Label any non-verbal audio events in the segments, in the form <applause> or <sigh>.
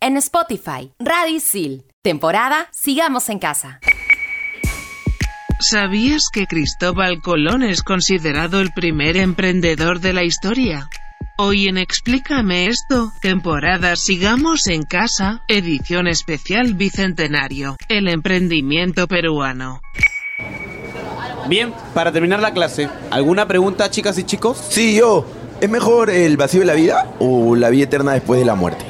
en Spotify. Radio Isil. Temporada Sigamos en Casa. ¿Sabías que Cristóbal Colón es considerado el primer emprendedor de la historia? Hoy en Explícame esto, temporada Sigamos en Casa, edición especial Bicentenario, el emprendimiento peruano. Bien, para terminar la clase, ¿alguna pregunta chicas y chicos? Sí, yo. ¿Es mejor el vacío de la vida o la vida eterna después de la muerte?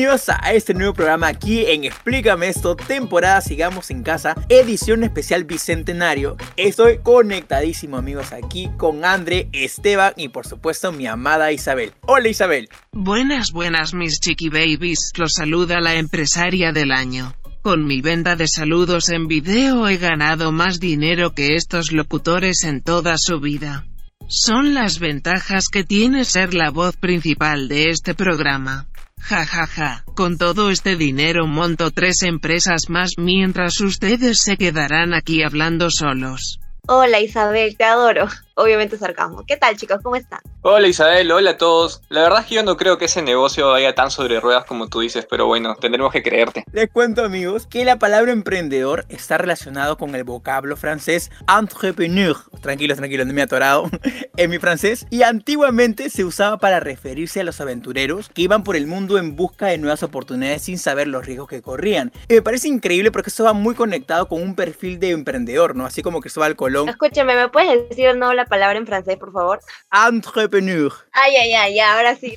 Bienvenidos a este nuevo programa aquí en Explícame esto, temporada Sigamos en Casa, edición especial Bicentenario. Estoy conectadísimo amigos aquí con André, Esteban y por supuesto mi amada Isabel. Hola Isabel. Buenas, buenas mis chiqui babies, los saluda la empresaria del año. Con mi venta de saludos en video he ganado más dinero que estos locutores en toda su vida. Son las ventajas que tiene ser la voz principal de este programa. Ja ja ja, con todo este dinero monto tres empresas más mientras ustedes se quedarán aquí hablando solos. Hola Isabel, te adoro. Obviamente sarcasmo. ¿Qué tal chicos? ¿Cómo están? Hola Isabel, hola a todos. La verdad es que yo no creo que ese negocio vaya tan sobre ruedas como tú dices, pero bueno, tendremos que creerte. Les cuento amigos que la palabra emprendedor está relacionado con el vocablo francés entrepreneur. Tranquilos, tranquilos, no me he atorado <laughs> en mi francés. Y antiguamente se usaba para referirse a los aventureros que iban por el mundo en busca de nuevas oportunidades sin saber los riesgos que corrían. Y me parece increíble porque eso va muy conectado con un perfil de emprendedor, ¿no? Así como Cristóbal Colón. Escúchame, ¿me puedes decir no la palabra en francés, por favor? Entrepreneur. Ay, ay, ay, ya, ahora sí.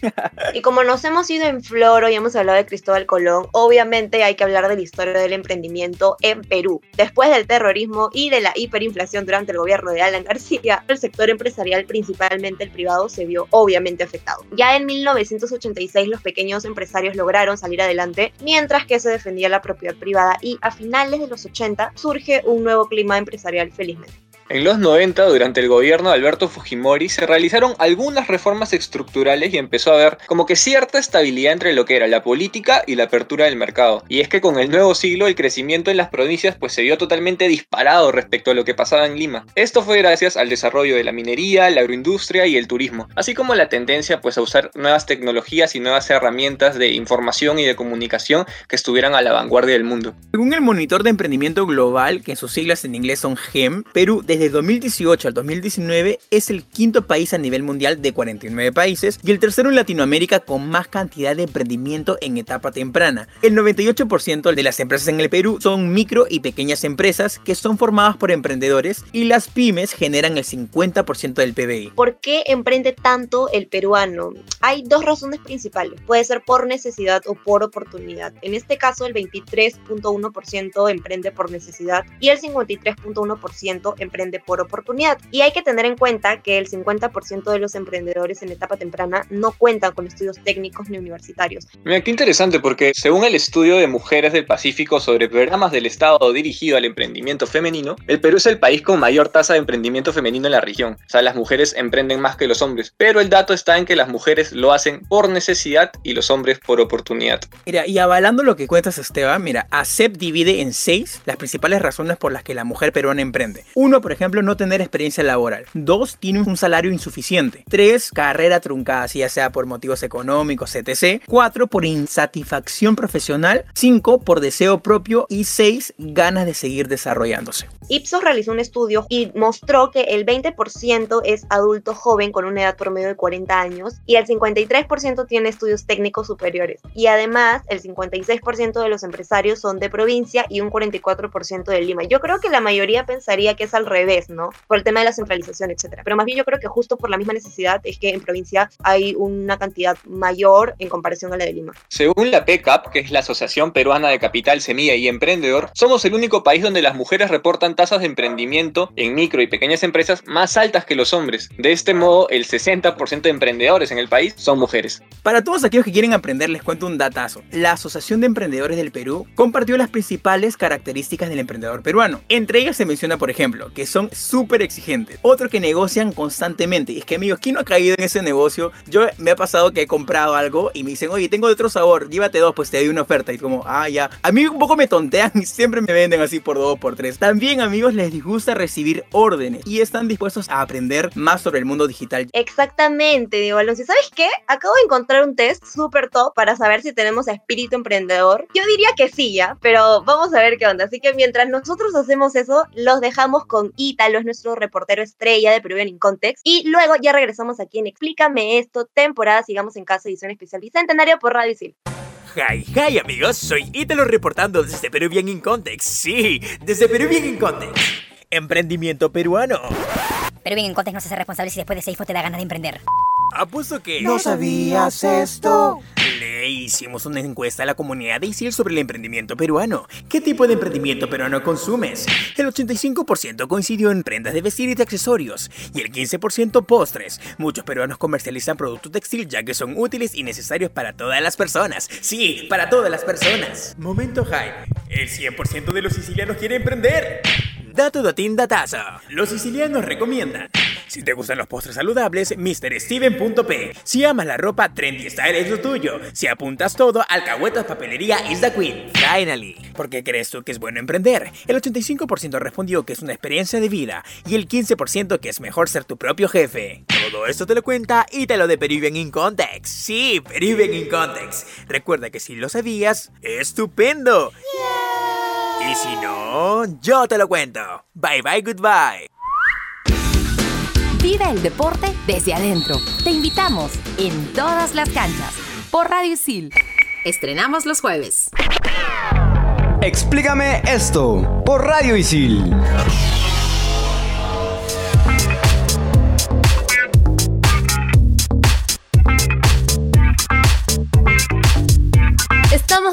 y como nos hemos ido en floro y hemos hablado de Cristóbal Colón, obviamente hay que hablar de la historia del emprendimiento en Perú. Después del terrorismo y de la hiperinflación durante el gobierno de Alan García, el sector empresarial, principalmente el privado, se vio obviamente afectado. Ya en 1986 los pequeños empresarios lograron salir adelante, mientras que se defendía la propiedad privada y a finales de los 80 surge un nuevo clima empresarial felizmente. En los 90, durante el gobierno de Alberto Fujimori, se realizaron algunas reformas estructurales y empezó a haber como que cierta estabilidad entre lo que era la política y la apertura del mercado. Y es que con el nuevo siglo el crecimiento en las provincias pues se vio totalmente disparado respecto a lo que pasaba en Lima. Esto fue gracias al desarrollo de la minería, la agroindustria y el turismo, así como la tendencia pues a usar nuevas tecnologías y nuevas herramientas de información y de comunicación que estuvieran a la vanguardia del mundo. Según el monitor de emprendimiento global, que sus siglas en inglés son GEM, Perú desde 2018 al 2019 es el quinto país a nivel mundial de 49 países y el tercero en Latinoamérica con más cantidad de emprendimiento en etapa temprana. El 98% de las empresas en el Perú son micro y pequeñas empresas que son formadas por emprendedores y las pymes generan el 50% del PBI. ¿Por qué emprende tanto el peruano? Hay dos razones principales. Puede ser por necesidad o por oportunidad. En este caso el 23.1% emprende por necesidad y el 53.1% emprende por oportunidad. Y hay que tener en cuenta que el 50% de los emprendedores en etapa temprana no cuentan con estudios técnicos ni universitarios. Mira, qué interesante porque según el estudio de Mujeres del Pacífico sobre programas del Estado dirigido al emprendimiento femenino, el Perú es el país con mayor tasa de emprendimiento femenino en la región. O sea, las mujeres emprenden más que los hombres, pero el dato está en que las mujeres lo hacen por necesidad y los hombres por oportunidad. Mira, y avalando lo que cuentas Esteban, mira, ACEP divide en seis las principales razones por las que la mujer peruana emprende. Uno, por ejemplo, no tener experiencia laboral. Dos, tiene un salario insuficiente. Tres, carrera truncada, ya sea por motivos económicos, etc. Cuatro, por insatisfacción profesional. Cinco, por deseo propio. Y seis, ganas de seguir desarrollándose. Ipsos realizó un estudio y mostró que el 20% es adulto joven con una edad promedio de 40 años y el 53% tiene estudios técnicos superiores. Y además, el 56% de los empresarios son de provincia y un 44% de Lima. Yo creo que la mayoría pensaría que es al revés, ¿no? Por el tema de la centralización, etcétera. Pero más bien yo creo que justo por la misma necesidad es que en provincia hay una cantidad mayor en comparación a la de Lima. Según la PECAP, que es la Asociación Peruana de Capital, Semilla y Emprendedor, somos el único país donde las mujeres reportan tasas de emprendimiento en micro y pequeñas empresas más altas que los hombres. De este modo, el 60% de emprendedores en el país son mujeres. Para todos aquellos que quieren aprender, les cuento un datazo. La Asociación de Emprendedores del Perú compartió las principales características del emprendedor peruano. Entre ellas se menciona, por ejemplo, que son súper exigentes. Otro que negocian constantemente. Y es que, amigos, ¿quién no ha caído en ese negocio? Yo me ha pasado que he comprado algo y me dicen, oye, tengo de otro sabor, llévate dos, pues te doy una oferta. Y como, ah, ya. A mí un poco me tontean y siempre me venden así por dos, por tres. También, amigos, les gusta recibir órdenes y están dispuestos a aprender más sobre el mundo digital. Exactamente, Diego Alonso. ¿Sabes qué? Acabo de encontrar un test súper top para saber si tenemos espíritu emprendedor. Yo diría que sí, ya, pero vamos a ver qué onda. Así que mientras nosotros hacemos eso, los dejamos con Ítalo, es nuestro reportero estrella de Peruvian in Context. Y luego ya regresamos aquí en Explícame esto, temporada Sigamos en Casa, edición especial Bicentenario por Radio Isil. Hi, hi amigos, soy Ítalo reportando desde Peruvian in Context. Sí, desde Peruvian in Context. Emprendimiento peruano. Peruvian in Context no se hace responsable si después de Seifo te da ganas de emprender. Apuesto que... ¿No sabías esto? Hicimos una encuesta a la comunidad de ISIL sobre el emprendimiento peruano. ¿Qué tipo de emprendimiento peruano consumes? El 85% coincidió en prendas de vestir y de accesorios, y el 15% postres. Muchos peruanos comercializan productos textil ya que son útiles y necesarios para todas las personas. Sí, para todas las personas. Momento hype. El 100% de los sicilianos quiere emprender. Dato datín datazo. Los sicilianos recomiendan. Si te gustan los postres saludables, MrSteven.p. Si amas la ropa, Trendy Style es lo tuyo. Si apuntas todo, Alcahuetas Papelería is the queen. Finally. ¿Por qué crees tú que es bueno emprender? El 85% respondió que es una experiencia de vida y el 15% que es mejor ser tu propio jefe. Todo esto te lo cuenta y te lo de Peruvian in Context. Sí, Peruvian in Context. Recuerda que si lo sabías, ¡estupendo! Y si no, yo te lo cuento. Bye bye, goodbye. Vive el deporte desde adentro. Te invitamos en todas las canchas por Radio Isil. Estrenamos los jueves. Explícame esto por Radio Isil.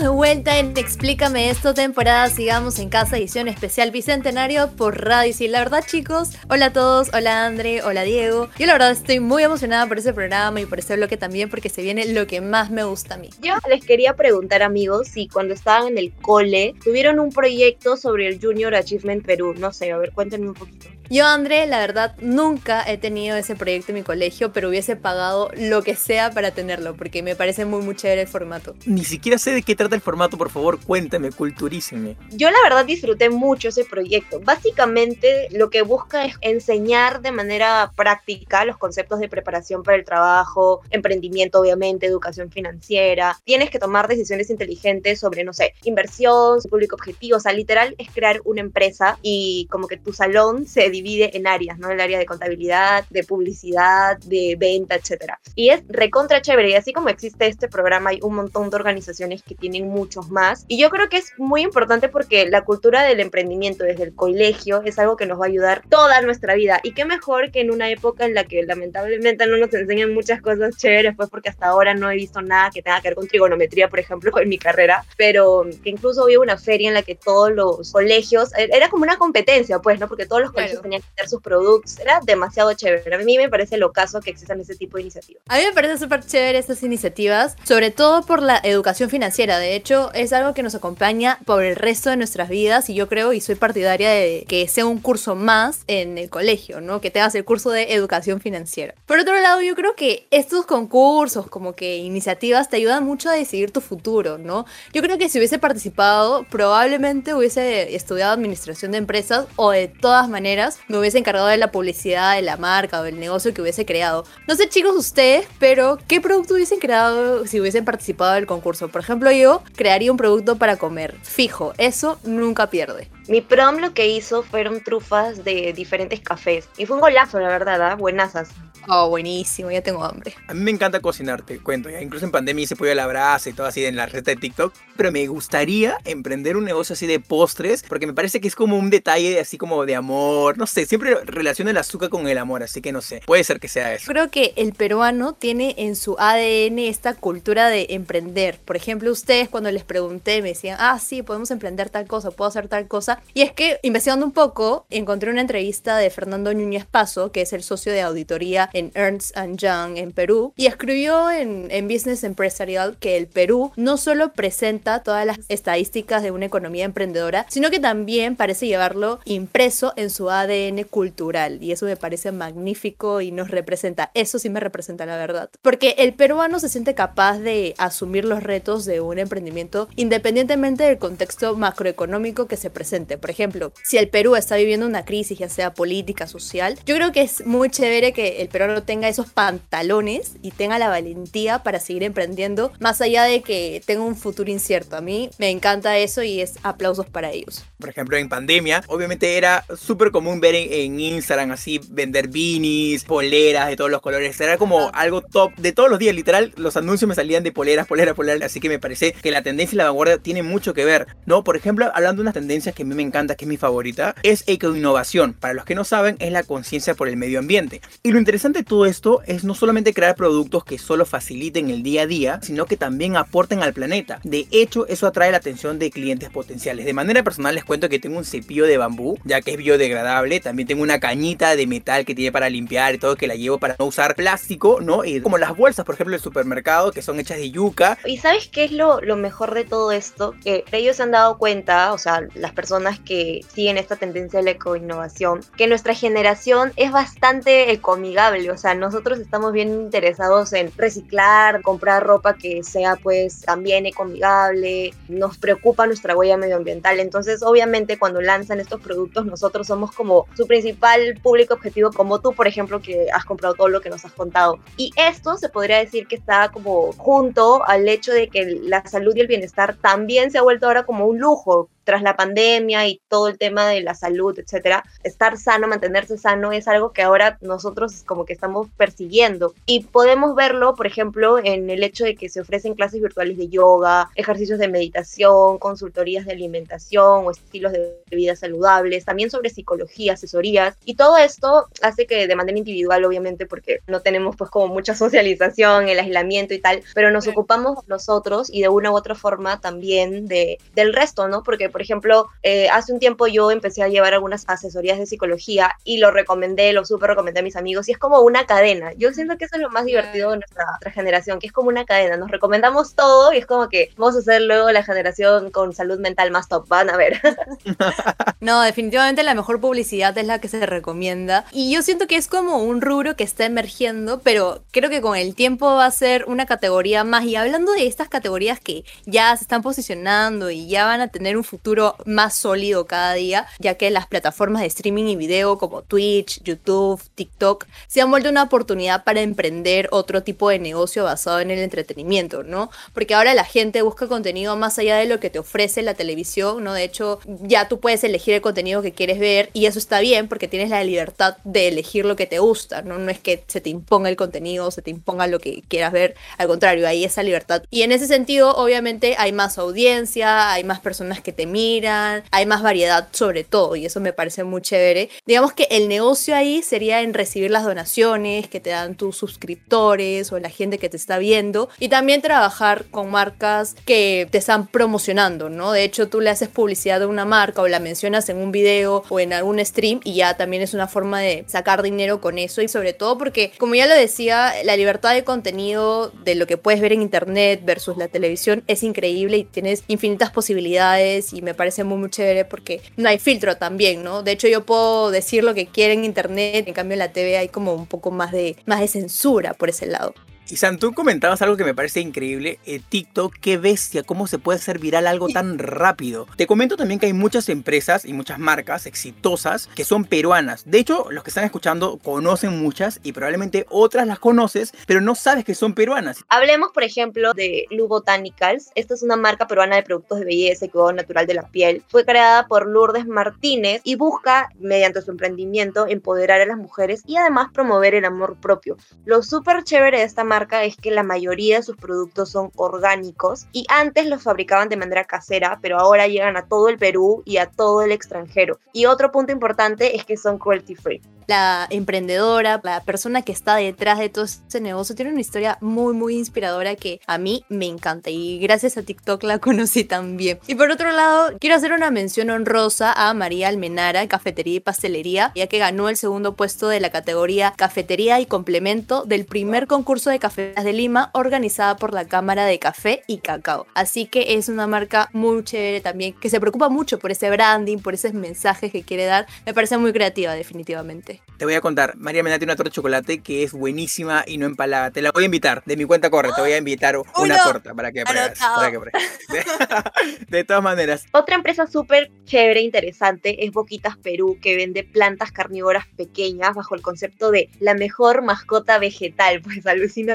De vuelta en Explícame esto, temporada Sigamos en Casa, edición especial Bicentenario por Radio y La verdad, chicos, hola a todos, hola André, hola Diego. Yo la verdad estoy muy emocionada por ese programa y por ese bloque también porque se viene lo que más me gusta a mí. Yo les quería preguntar, amigos, si cuando estaban en el cole tuvieron un proyecto sobre el Junior Achievement Perú. No sé, a ver, cuéntenme un poquito. Yo, André, la verdad, nunca he tenido ese proyecto en mi colegio, pero hubiese pagado lo que sea para tenerlo, porque me parece muy, muy chévere el formato. Ni siquiera sé de qué trata el formato, por favor, cuéntame, culturícenme. Yo, la verdad, disfruté mucho ese proyecto. Básicamente, lo que busca es enseñar de manera práctica los conceptos de preparación para el trabajo, emprendimiento, obviamente, educación financiera. Tienes que tomar decisiones inteligentes sobre, no sé, inversión, público objetivo. O sea, literal es crear una empresa y como que tu salón se divide en áreas, ¿no? El área de contabilidad, de publicidad, de venta, etcétera. Y es recontra chévere. Y así como existe este programa, hay un montón de organizaciones que tienen muchos más. Y yo creo que es muy importante porque la cultura del emprendimiento desde el colegio es algo que nos va a ayudar toda nuestra vida. Y qué mejor que en una época en la que lamentablemente no nos enseñan muchas cosas chéveres, pues porque hasta ahora no he visto nada que tenga que ver con trigonometría, por ejemplo, <laughs> en mi carrera, pero que incluso había una feria en la que todos los colegios, era como una competencia, pues, ¿no? Porque todos los colegios tenían que hacer sus productos, era demasiado chévere. A mí me parece lo caso que existan ese tipo de iniciativas. A mí me parece súper chévere estas iniciativas, sobre todo por la educación financiera. De hecho, es algo que nos acompaña por el resto de nuestras vidas y yo creo y soy partidaria de que sea un curso más en el colegio, ¿no? Que tengas el curso de educación financiera. Por otro lado, yo creo que estos concursos, como que iniciativas, te ayudan mucho a decidir tu futuro, ¿no? Yo creo que si hubiese participado, probablemente hubiese estudiado administración de empresas o de todas maneras me hubiese encargado de la publicidad de la marca o del negocio que hubiese creado. No sé, chicos, ustedes, pero ¿qué producto hubiesen creado si hubiesen participado del concurso? Por ejemplo, yo crearía un producto para comer. Fijo, eso nunca pierde. Mi prom lo que hizo fueron trufas de diferentes cafés. Y fue un golazo, la verdad, ¿ah? buenazas. Oh, buenísimo, ya tengo hambre. A mí me encanta cocinar, te cuento. Ya. Incluso en pandemia hice pollo a la brasa y todo así en la receta de TikTok. Pero me gustaría emprender un negocio así de postres, porque me parece que es como un detalle así como de amor. No sé, siempre relaciono el azúcar con el amor, así que no sé. Puede ser que sea eso. Creo que el peruano tiene en su ADN esta cultura de emprender. Por ejemplo, ustedes cuando les pregunté me decían, ah, sí, podemos emprender tal cosa, puedo hacer tal cosa. Y es que investigando un poco, encontré una entrevista de Fernando Núñez Paso, que es el socio de auditoría en Ernst Young en Perú y escribió en, en Business Empresarial que el Perú no solo presenta todas las estadísticas de una economía emprendedora, sino que también parece llevarlo impreso en su ADN cultural. Y eso me parece magnífico y nos representa, eso sí me representa la verdad, porque el peruano se siente capaz de asumir los retos de un emprendimiento independientemente del contexto macroeconómico que se presente. Por ejemplo, si el Perú está viviendo una crisis, ya sea política, social, yo creo que es muy chévere que el peruano tenga esos pantalones y tenga la valentía para seguir emprendiendo, más allá de que tenga un futuro incierto. A mí me encanta eso y es aplausos para ellos. Por ejemplo, en pandemia, obviamente era súper común ver en, Instagram así vender beanies, poleras de todos los colores. Era como algo top de todos los días, literal. Los anuncios me salían de poleras, poleras, poleras. Así que me parece que la tendencia y la vanguardia tiene mucho que ver, ¿no? Por ejemplo, hablando de una tendencia que a mí me encanta, que es mi favorita, es ecoinnovación. Para los que no saben, es la conciencia por el medio ambiente. Y lo interesante de todo esto es no solamente crear productos que solo faciliten el día a día, sino que también aporten al planeta. De hecho, eso atrae la atención de clientes potenciales. De manera personal les cuento que tengo un cepillo de bambú, ya que es biodegradable. También tengo una cañita de metal que tiene para limpiar y todo, que la llevo para no usar plástico, ¿no? Y como las bolsas, por ejemplo, del supermercado, que son hechas de yuca. ¿Y sabes qué es lo, mejor de todo esto? Que ellos se han dado cuenta, o sea, las personas que siguen esta tendencia de la ecoinnovación, que nuestra generación es bastante ecoamigable, o sea, nosotros estamos bien interesados en reciclar, comprar ropa que sea pues también ecoamigable, nos preocupa nuestra huella medioambiental, entonces obviamente cuando lanzan estos productos nosotros somos como su principal público objetivo, como tú por ejemplo que has comprado todo lo que nos has contado. Y esto se podría decir que está como junto al hecho de que la salud y el bienestar también se ha vuelto ahora como un lujo tras la pandemia y todo el tema de la salud, etcétera, estar sano, mantenerse sano es algo que ahora nosotros como que estamos persiguiendo. Y podemos verlo, por ejemplo, en el hecho de que se ofrecen clases virtuales de yoga, ejercicios de meditación, consultorías de alimentación o estilos de vida saludables, también sobre psicología, asesorías. Y todo esto hace que de manera individual, obviamente, porque no tenemos pues como mucha <laughs> socialización, el aislamiento y tal, pero nos ocupamos nosotros y de una u otra forma también de, del resto, ¿no? Porque por ejemplo, eh, hace un tiempo yo empecé a llevar algunas asesorías de psicología y lo recomendé, lo súper recomendé a mis amigos y es como una cadena. Yo siento que eso es lo más divertido de nuestra, generación, que es como una cadena. Nos recomendamos todo y es como que vamos a ser luego la generación con salud mental más top. Van a ver. <laughs> no, definitivamente la mejor publicidad es la que se recomienda. Y yo siento que es como un rubro que está emergiendo, pero creo que con el tiempo va a ser una categoría más. Y hablando de estas categorías que ya se están posicionando y ya van a tener un futuro futuro más sólido cada día, ya que las plataformas de streaming y video como Twitch, YouTube, TikTok se han vuelto una oportunidad para emprender otro tipo de negocio basado en el entretenimiento, ¿no? Porque ahora la gente busca contenido más allá de lo que te ofrece la televisión, ¿no? De hecho, ya tú puedes elegir el contenido que quieres ver y eso está bien porque tienes la libertad de elegir lo que te gusta, ¿no? No es que se te imponga el contenido, se te imponga lo que quieras ver, al contrario, hay esa libertad. Y en ese sentido, obviamente, hay más audiencia, hay más personas que te miran, hay más variedad sobre todo y eso me parece muy chévere. Digamos que el negocio ahí sería en recibir las donaciones que te dan tus suscriptores o la gente que te está viendo y también trabajar con marcas que te están promocionando, ¿no? De hecho, tú le haces publicidad a una marca o la mencionas en un video o en algún stream y ya también es una forma de sacar dinero con eso y sobre todo porque, como ya lo decía, la libertad de contenido de lo que puedes ver en internet versus la televisión es increíble y tienes infinitas posibilidades me parece muy, muy chévere porque no hay filtro también, ¿no? De hecho, yo puedo decir lo que quiero en internet, en cambio en la TV hay como un poco más de, más de censura por ese lado. Y San, tú comentabas algo que me parece increíble. Eh, TikTok, qué bestia, cómo se puede hacer viral algo tan rápido. Te comento también que hay muchas empresas y muchas marcas exitosas que son peruanas. De hecho, los que están escuchando conocen muchas y probablemente otras las conoces, pero no sabes que son peruanas. Hablemos, por ejemplo, de Lu Botanicals. Esta es una marca peruana de productos de belleza y cuidado natural de la piel. Fue creada por Lourdes Martínez y busca, mediante su emprendimiento, empoderar a las mujeres y además promover el amor propio. Lo súper chévere de esta marca es que la mayoría de sus productos son orgánicos y antes los fabricaban de manera casera, pero ahora llegan a todo el Perú y a todo el extranjero. Y otro punto importante es que son cruelty free la emprendedora, la persona que está detrás de todo este negocio, tiene una historia muy, muy inspiradora que a mí me encanta y gracias a TikTok la <laughs> conocí también. Y por otro lado, quiero hacer una mención honrosa a María Almenara, cafetería y pastelería, ya que ganó el segundo puesto de la categoría cafetería y complemento del primer concurso de cafés de Lima organizada por la Cámara de Café y Cacao. Así que es una marca muy chévere también, que se preocupa mucho por ese branding, por esos mensajes que quiere dar. Me parece muy creativa definitivamente. Te voy a contar, María Mena tiene una torta de chocolate que es buenísima y no empalada. Te la voy a invitar, de mi cuenta corre, te voy a invitar una torta para que pruebes. <laughs> De, todas maneras. Otra empresa súper chévere e interesante es Boquitas Perú, que vende plantas carnívoras pequeñas bajo el concepto de la mejor mascota vegetal. <laughs> Pues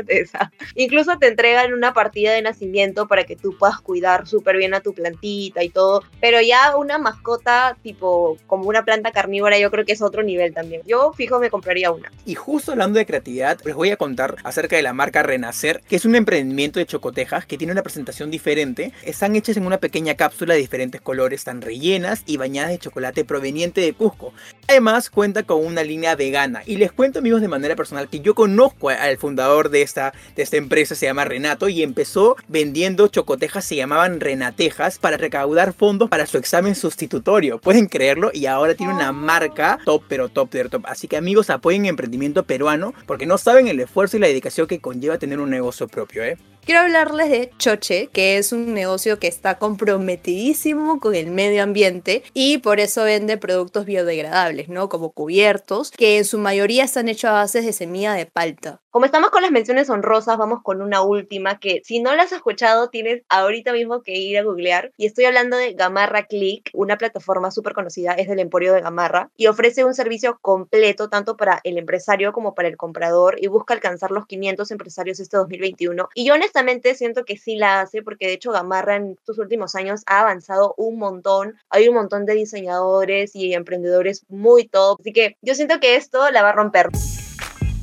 <laughs> Incluso te entregan una partida de nacimiento para que tú puedas cuidar súper bien a tu plantita y todo. Pero ya una mascota tipo como una planta carnívora yo creo que es otro nivel también. Yo fijo me compraría una. Y justo hablando de creatividad, les voy a contar acerca de la marca Renacer, que es un emprendimiento de chocotejas que tiene una presentación diferente. Están hechas en una pequeña cápsula de diferentes colores, están rellenas y bañadas de chocolate proveniente de Cusco. Además, cuenta con una línea vegana. Y les cuento, amigos, de manera personal que yo conozco al fundador de esta, de esta empresa, se llama Renato, y empezó vendiendo chocotejas, se llamaban Renatejas, para recaudar fondos para su examen sustitutorio. Pueden creerlo, y ahora tiene una marca top, pero top de top. Así que amigos, apoyen emprendimiento peruano porque no saben el esfuerzo y la dedicación que conlleva tener un negocio propio, ¿eh? Quiero hablarles de Choche, que es un negocio que está comprometidísimo con el medio ambiente y por eso vende productos biodegradables, ¿no? Como cubiertos, que en su mayoría están hechos a base de semilla de palta. Como estamos con las menciones honrosas, vamos con una última que si no la has escuchado tienes ahorita mismo que ir a googlear. Y estoy hablando de Gamarra Click, una plataforma súper conocida, es del Emporio de Gamarra y ofrece un servicio completo tanto para el empresario como para el comprador y busca alcanzar los 500 empresarios este 2021. Y yo honestamente siento que sí la hace porque de hecho Gamarra en estos últimos años ha avanzado un montón. Hay un montón de diseñadores y emprendedores muy top. Así que yo siento que esto la va a romper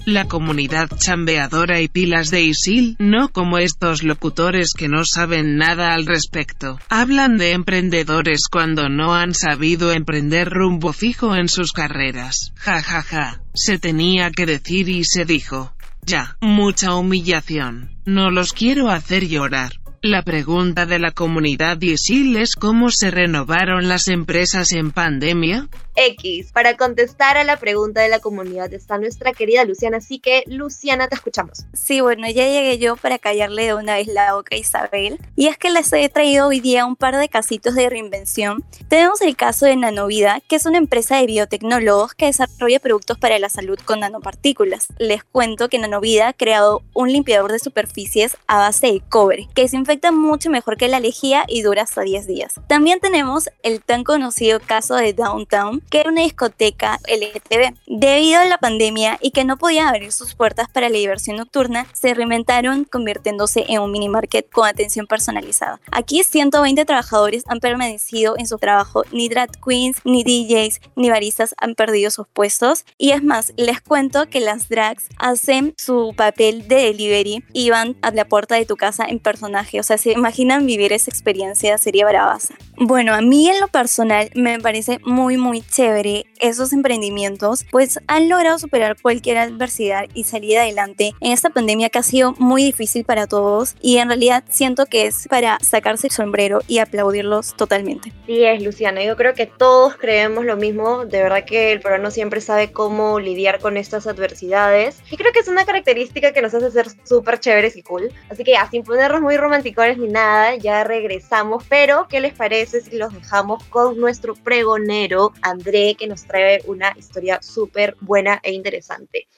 la comunidad chambeadora y pilas de Isil, no como estos locutores que no saben nada al respecto. Hablan de emprendedores cuando no han sabido emprender rumbo fijo en sus carreras. Ja ja ja. Se tenía que decir y se dijo. Ya, mucha humillación. No los quiero hacer llorar. La pregunta de la comunidad Isil es cómo se renovaron las empresas en pandemia. X. Para contestar a la pregunta de la comunidad está nuestra querida Luciana, así que Luciana, te escuchamos. Sí, bueno, ya llegué yo para callarle de una vez la boca a Isabel. Y es que les he traído hoy día un par de casitos de reinvención. Tenemos el caso de Nanovida, que es una empresa de biotecnólogos que desarrolla productos para la salud con nanopartículas. Les cuento que Nanovida ha creado un limpiador de superficies a base de cobre, que desinfecta mucho mejor que la lejía y dura hasta 10 días. También tenemos el tan conocido caso de Downtown, que era una discoteca LTV. Debido a la pandemia y que no podían abrir sus puertas para la diversión nocturna, se reinventaron convirtiéndose en un mini market con atención personalizada. Aquí 120 trabajadores han permanecido en su trabajo, ni drag queens, ni DJs, ni baristas han perdido sus puestos. Y es más, les cuento que las drags hacen su papel de delivery y van a la puerta de tu casa en personaje. O sea, se imaginan vivir esa experiencia, sería bravaza. Bueno, a mí en lo personal me parece muy, muy chévere esos emprendimientos, pues han logrado superar cualquier adversidad y salir adelante. En esta pandemia que ha sido muy difícil para todos y en realidad siento que es para sacarse el sombrero y aplaudirlos totalmente. Sí es, Luciana, yo creo que todos creemos lo mismo, de verdad que el peruano siempre sabe cómo lidiar con estas adversidades y creo que es una característica que nos hace ser súper chéveres y cool, así que ya, sin ponernos muy romanticones ni nada, ya regresamos, pero ¿qué les parece si los dejamos con nuestro pregonero André que nos trae una historia súper buena e interesante.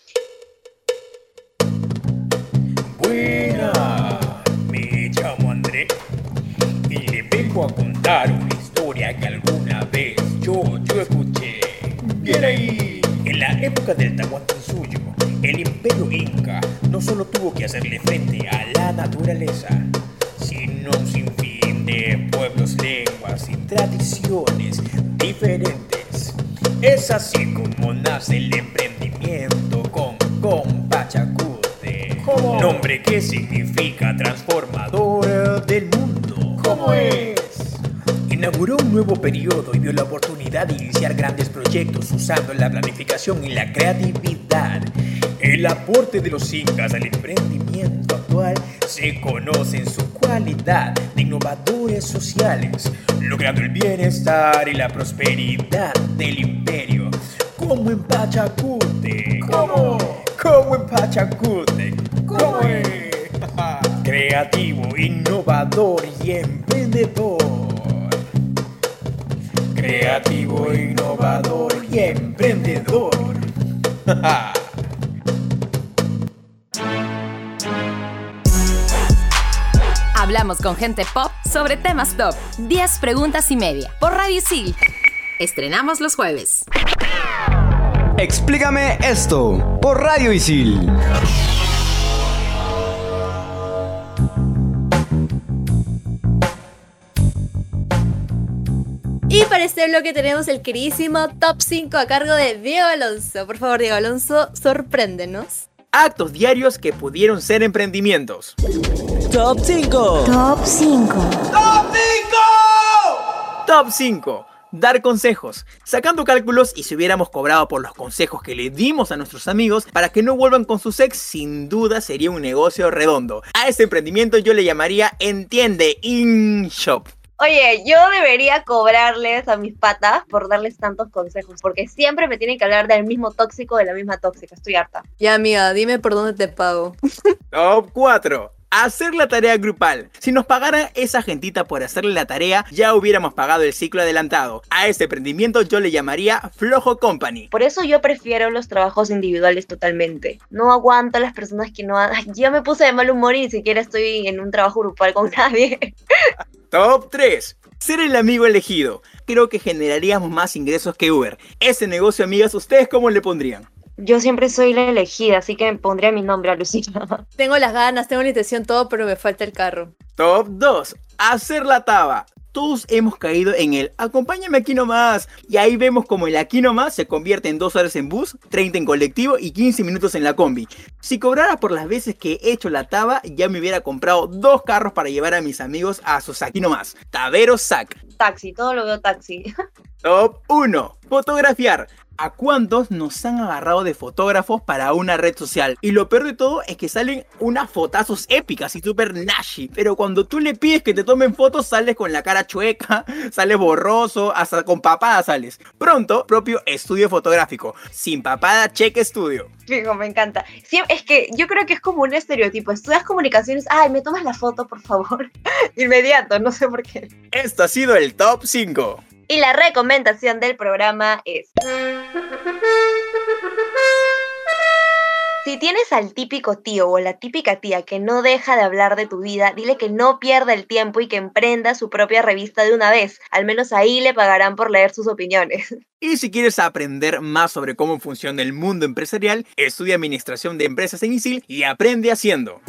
Buena, me llamo André y le vengo a contar una historia que alguna vez yo, yo escuché. Bien ahí. En la época del Tahuantinsuyo, el imperio inca no solo tuvo que hacerle frente a la naturaleza, sino un sinfín de pueblos, lenguas y tradiciones diferentes. Es así como nace el emprendimiento con Compachacute, nombre que significa transformador del mundo. ¿Cómo es? Inauguró un nuevo periodo y vio la oportunidad de iniciar grandes proyectos usando la planificación y la creatividad. El aporte de los incas al emprendimiento actual se conoce en su cualidad de innovadores sociales, logrando el bienestar y la prosperidad del imperio, como en Pachacute. ¿Cómo? Como en Pachacute. ¿Cómo es? <laughs> Creativo, innovador y emprendedor. Creativo, innovador y emprendedor. <laughs> Hablamos con gente pop sobre temas top. 10 preguntas y media. Por Radio Isil. Estrenamos los jueves. Explícame esto por Radio Isil. Y para este bloque tenemos el queridísimo Top 5 a cargo de Diego Alonso. Por favor, Diego Alonso, sorpréndenos. Actos diarios que pudieron ser emprendimientos. Top 5. Top 5. ¡Top 5! Top 5. Dar consejos. Sacando cálculos y si hubiéramos cobrado por los consejos que le dimos a nuestros amigos para que no vuelvan con sus ex, sin duda sería un negocio redondo. A este emprendimiento yo le llamaría Entiende In Shop. Oye, yo debería cobrarles a mis patas por darles tantos consejos, porque siempre me tienen que hablar del mismo tóxico, de la misma tóxica. Estoy harta. Ya, amiga, dime por dónde te pago. Top 4. Hacer la tarea grupal. Si nos pagara esa gentita por hacerle la tarea, ya hubiéramos pagado el ciclo adelantado. A este emprendimiento yo le llamaría Flojo Company. Por eso yo prefiero los trabajos individuales totalmente. No aguanto a las personas que no... Ay, <laughs> ya me puse de mal humor y ni siquiera estoy en un trabajo grupal con <laughs> nadie. Top 3. Ser el amigo elegido. Creo que generaríamos más ingresos que Uber. Ese negocio, amigas, ¿ustedes cómo le pondrían? Yo siempre soy la elegida, así que me pondría mi nombre a Lucina. <laughs> Tengo las ganas, tengo la intención, todo, pero me falta el carro. Top 2. Hacer la taba. Todos hemos caído en el acompáñame aquí nomás. Y ahí vemos como el aquí nomás se convierte en 2 horas en bus, 30 en colectivo y 15 minutos en la combi. Si cobrara por las veces que he hecho la taba, ya me hubiera comprado dos carros para llevar a mis amigos a sus aquí nomás. Tabero Sac. Taxi, todo lo veo taxi. <laughs> Top 1. Fotografiar. ¿A cuántos nos han agarrado de fotógrafos para una red social? Y lo peor de todo es que salen unas fotazos épicas y super nashi. Pero cuando tú le pides que te tomen fotos, sales con la cara chueca, <laughs> sales borroso, hasta con papada sales. Pronto, propio estudio fotográfico. Sin papada, check estudio. Fijo, me encanta. Sí, es que yo creo que es como un estereotipo. Estudias comunicaciones, ay, me tomas la foto, por favor. <laughs> Inmediato, no sé por qué. Esto ha sido el top 5. Y la recomendación del programa es... Si tienes al típico tío o la típica tía que no deja de hablar de tu vida, dile que no pierda el tiempo y que emprenda su propia revista de una vez. Al menos ahí le pagarán por leer sus opiniones. <laughs> Y si quieres aprender más sobre cómo funciona el mundo empresarial, estudia Administración de Empresas en ISIL y aprende haciendo.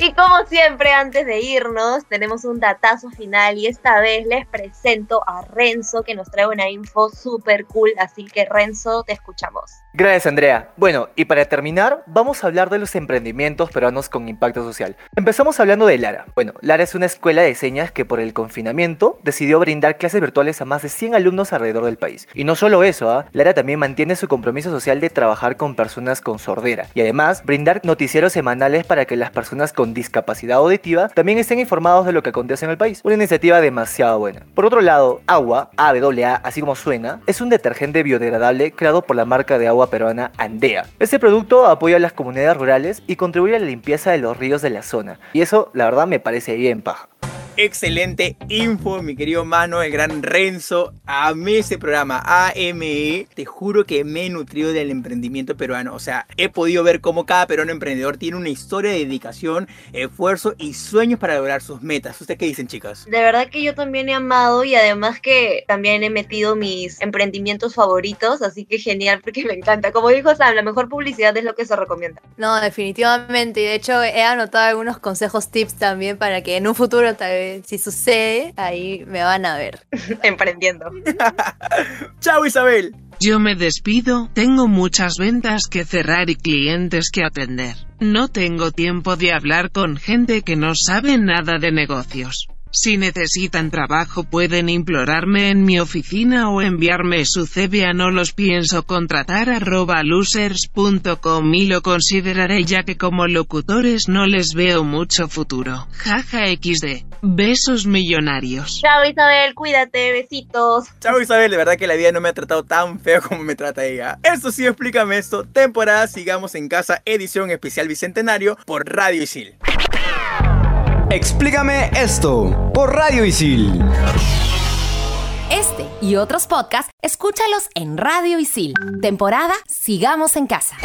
Y como siempre, antes de irnos, tenemos un datazo final y esta vez les presento a Renzo que nos trae una info súper cool. Así que Renzo, te escuchamos. Gracias Andrea. Bueno, y para terminar, vamos a hablar de los emprendimientos peruanos con impacto social. Empezamos hablando de Lara. Bueno, Lara es una escuela de señas que por el confinamiento decidió brindar clases virtuales a más de 100 alumnos alrededor del país. Y no solo eso, ¿ah? Lara también mantiene su compromiso social de trabajar con personas con sordera y además brindar noticieros semanales para que las personas con discapacidad auditiva también estén informados de lo que acontece en el país. Una iniciativa demasiado buena. Por otro lado, Agua, AWA, así como suena, es un detergente biodegradable creado por la marca de agua peruana Andea. Este producto apoya a las comunidades rurales y contribuye a la limpieza de los ríos de la zona. Y eso, la verdad, me parece bien paja. Excelente info, mi querido mano, el gran Renzo. Amé ese programa, AME. Te juro que me he nutrido del emprendimiento peruano. O sea, he podido ver cómo cada peruano emprendedor tiene una historia de dedicación, esfuerzo y sueños para lograr sus metas. ¿Ustedes qué dicen, chicas? De verdad que yo también he amado y además que también he metido mis emprendimientos favoritos, así que genial porque me encanta. Como dijo Sam, la mejor publicidad es lo que se recomienda. No, definitivamente. Y de hecho he anotado algunos consejos, tips también para que en un futuro tal vez, si sucede, ahí me van a ver. <laughs> Emprendiendo. <laughs> Chao Isabel. Yo me despido, tengo muchas ventas que cerrar y clientes que atender. No tengo tiempo de hablar con gente que no sabe nada de negocios. Si necesitan trabajo pueden implorarme en mi oficina o enviarme su CV a no los pienso contratar arroba losers.com y lo consideraré ya que como locutores no les veo mucho futuro. Jaja XD. Besos millonarios. Chao Isabel, cuídate, besitos. Chao Isabel, de verdad que la vida no me ha tratado tan feo como me trata ella. Eso sí, explícame esto. Temporada Sigamos en Casa, edición especial bicentenario por Radio Isil. Explícame esto por Radio Isil. Este y otros podcasts, escúchalos en Radio Isil. Temporada Sigamos en Casa.